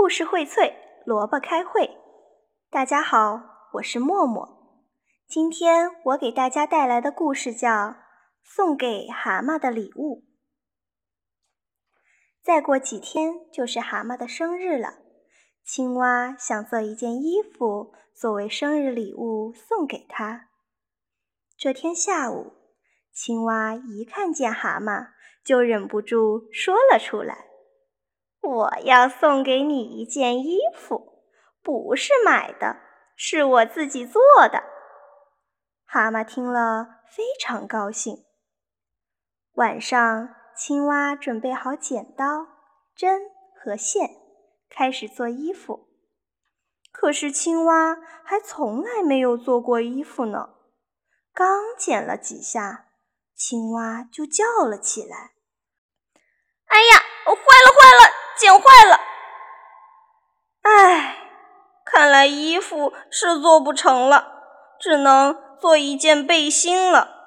故事荟萃，萝卜开会。大家好，我是默默。今天我给大家带来的故事叫《送给蛤蟆的礼物》。再过几天就是蛤蟆的生日了，青蛙想做一件衣服作为生日礼物送给他。这天下午，青蛙一看见蛤蟆，就忍不住说了出来。我要送给你一件衣服，不是买的，是我自己做的。蛤蟆听了非常高兴。晚上，青蛙准备好剪刀、针和线，开始做衣服。可是，青蛙还从来没有做过衣服呢。刚剪了几下，青蛙就叫了起来：“哎呀，坏了，坏了！”剪坏了，唉，看来衣服是做不成了，只能做一件背心了。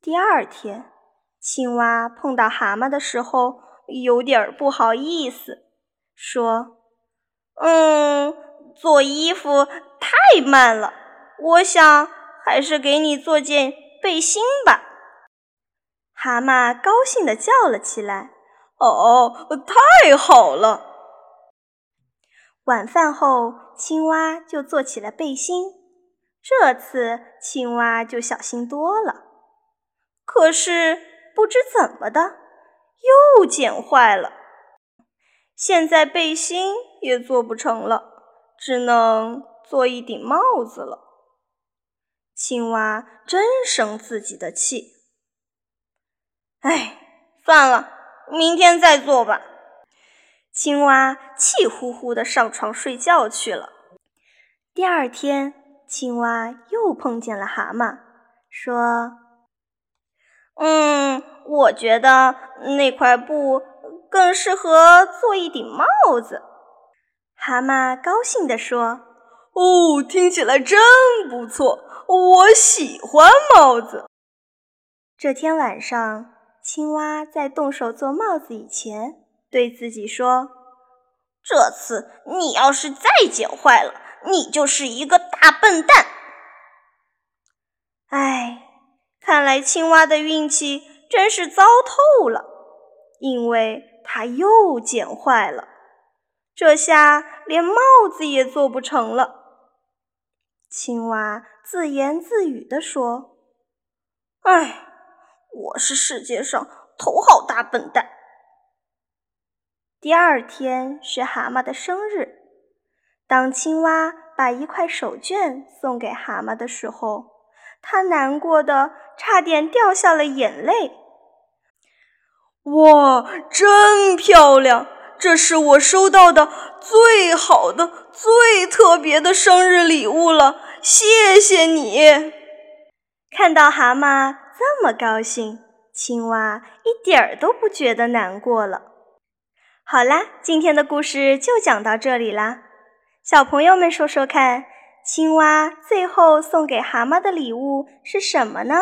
第二天，青蛙碰到蛤蟆的时候，有点不好意思，说：“嗯，做衣服太慢了，我想还是给你做件背心吧。”蛤蟆高兴地叫了起来。哦，太好了！晚饭后，青蛙就做起了背心。这次，青蛙就小心多了。可是，不知怎么的，又剪坏了。现在背心也做不成了，只能做一顶帽子了。青蛙真生自己的气。哎，算了。明天再做吧。青蛙气呼呼地上床睡觉去了。第二天，青蛙又碰见了蛤蟆，说：“嗯，我觉得那块布更适合做一顶帽子。”蛤蟆高兴地说：“哦，听起来真不错，我喜欢帽子。”这天晚上。青蛙在动手做帽子以前，对自己说：“这次你要是再剪坏了，你就是一个大笨蛋。”唉，看来青蛙的运气真是糟透了，因为它又剪坏了，这下连帽子也做不成了。青蛙自言自语地说：“唉。”我是世界上头号大笨蛋。第二天是蛤蟆的生日，当青蛙把一块手绢送给蛤蟆的时候，他难过的差点掉下了眼泪。哇，真漂亮！这是我收到的最好的、最特别的生日礼物了，谢谢你！看到蛤蟆。这么高兴，青蛙一点儿都不觉得难过了。好啦，今天的故事就讲到这里啦。小朋友们说说看，青蛙最后送给蛤蟆的礼物是什么呢？